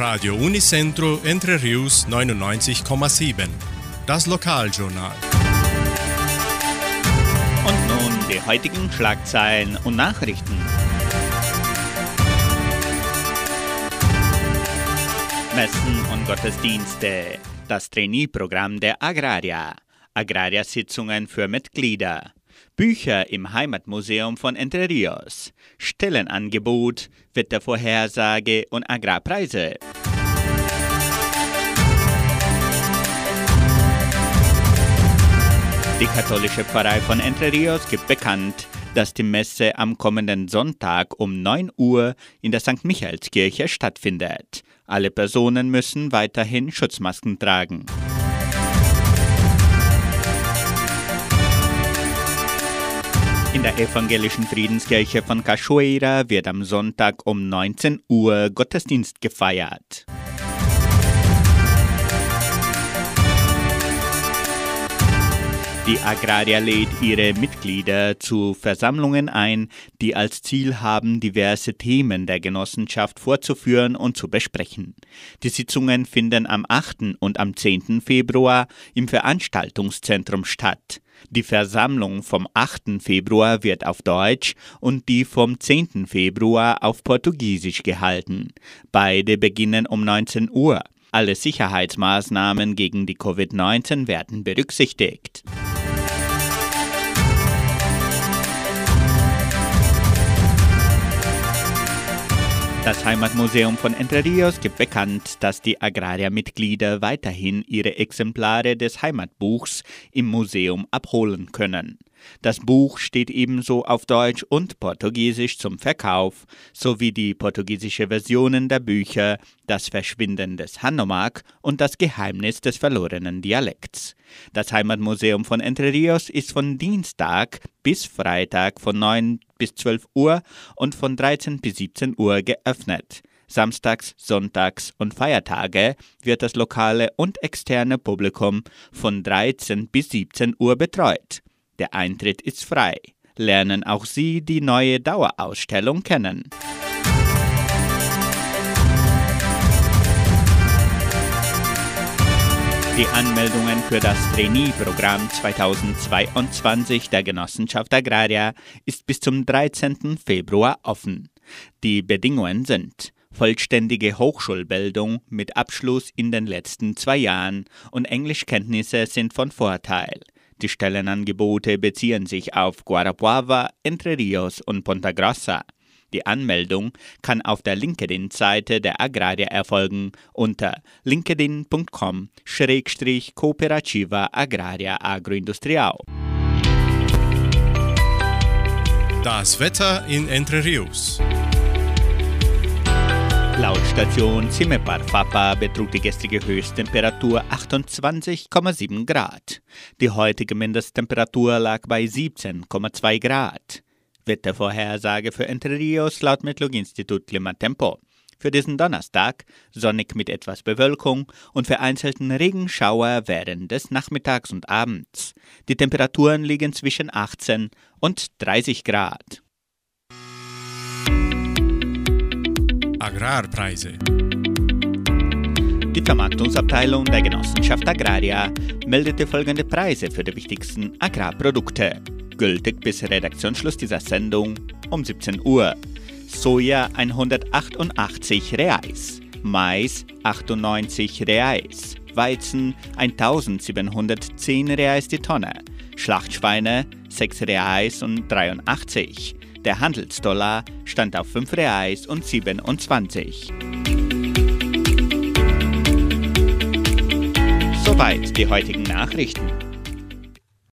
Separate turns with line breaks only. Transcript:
Radio Unicentro Entre Rius 99,7. Das Lokaljournal.
Und nun die heutigen Schlagzeilen und Nachrichten. Messen und Gottesdienste. Das Trainee-Programm der Agraria. Agraria-Sitzungen für Mitglieder. Bücher im Heimatmuseum von Entre Rios. Stellenangebot, Wettervorhersage und Agrarpreise. Die katholische Pfarrei von Entre Rios gibt bekannt, dass die Messe am kommenden Sonntag um 9 Uhr in der St. Michaelskirche stattfindet. Alle Personen müssen weiterhin Schutzmasken tragen. In der evangelischen Friedenskirche von Cachoeira wird am Sonntag um 19 Uhr Gottesdienst gefeiert. Die Agraria lädt ihre Mitglieder zu Versammlungen ein, die als Ziel haben, diverse Themen der Genossenschaft vorzuführen und zu besprechen. Die Sitzungen finden am 8. und am 10. Februar im Veranstaltungszentrum statt. Die Versammlung vom 8. Februar wird auf Deutsch und die vom 10. Februar auf Portugiesisch gehalten. Beide beginnen um 19 Uhr. Alle Sicherheitsmaßnahmen gegen die Covid-19 werden berücksichtigt. Das Heimatmuseum von Entre Rios gibt bekannt, dass die Agraria-Mitglieder weiterhin ihre Exemplare des Heimatbuchs im Museum abholen können. Das Buch steht ebenso auf Deutsch und Portugiesisch zum Verkauf, sowie die portugiesische Versionen der Bücher Das Verschwinden des Hanomag und Das Geheimnis des verlorenen Dialekts. Das Heimatmuseum von Entre Rios ist von Dienstag bis Freitag von 9 bis 12 Uhr und von 13 bis 17 Uhr geöffnet. Samstags, Sonntags und Feiertage wird das lokale und externe Publikum von 13 bis 17 Uhr betreut. Der Eintritt ist frei. Lernen auch Sie die neue Dauerausstellung kennen. Die Anmeldungen für das Trainee-Programm 2022 der Genossenschaft Agraria ist bis zum 13. Februar offen. Die Bedingungen sind vollständige Hochschulbildung mit Abschluss in den letzten zwei Jahren und Englischkenntnisse sind von Vorteil. Die Stellenangebote beziehen sich auf Guarapuava, Entre Rios und Ponta Grossa. Die Anmeldung kann auf der LinkedIn-Seite der Agraria erfolgen unter linkedin.com-cooperativa agraria agroindustrial.
Das Wetter in Entre Rios.
Laut Station Cimepar Fapa betrug die gestrige Höchsttemperatur 28,7 Grad. Die heutige Mindesttemperatur lag bei 17,2 Grad. Wettervorhersage für Entre Rios laut Metlog-Institut Klimatempo. Für diesen Donnerstag sonnig mit etwas Bewölkung und vereinzelten Regenschauer während des Nachmittags und Abends. Die Temperaturen liegen zwischen 18 und 30 Grad.
Agrarpreise.
Die Vermarktungsabteilung der Genossenschaft Agraria meldete folgende Preise für die wichtigsten Agrarprodukte. Gültig bis Redaktionsschluss dieser Sendung um 17 Uhr. Soja 188 Reais, Mais 98 Reais, Weizen 1710 Reais die Tonne, Schlachtschweine 6 Reais und 83. Der Handelsdollar stand auf 5 Reais und 27. Soweit die heutigen Nachrichten.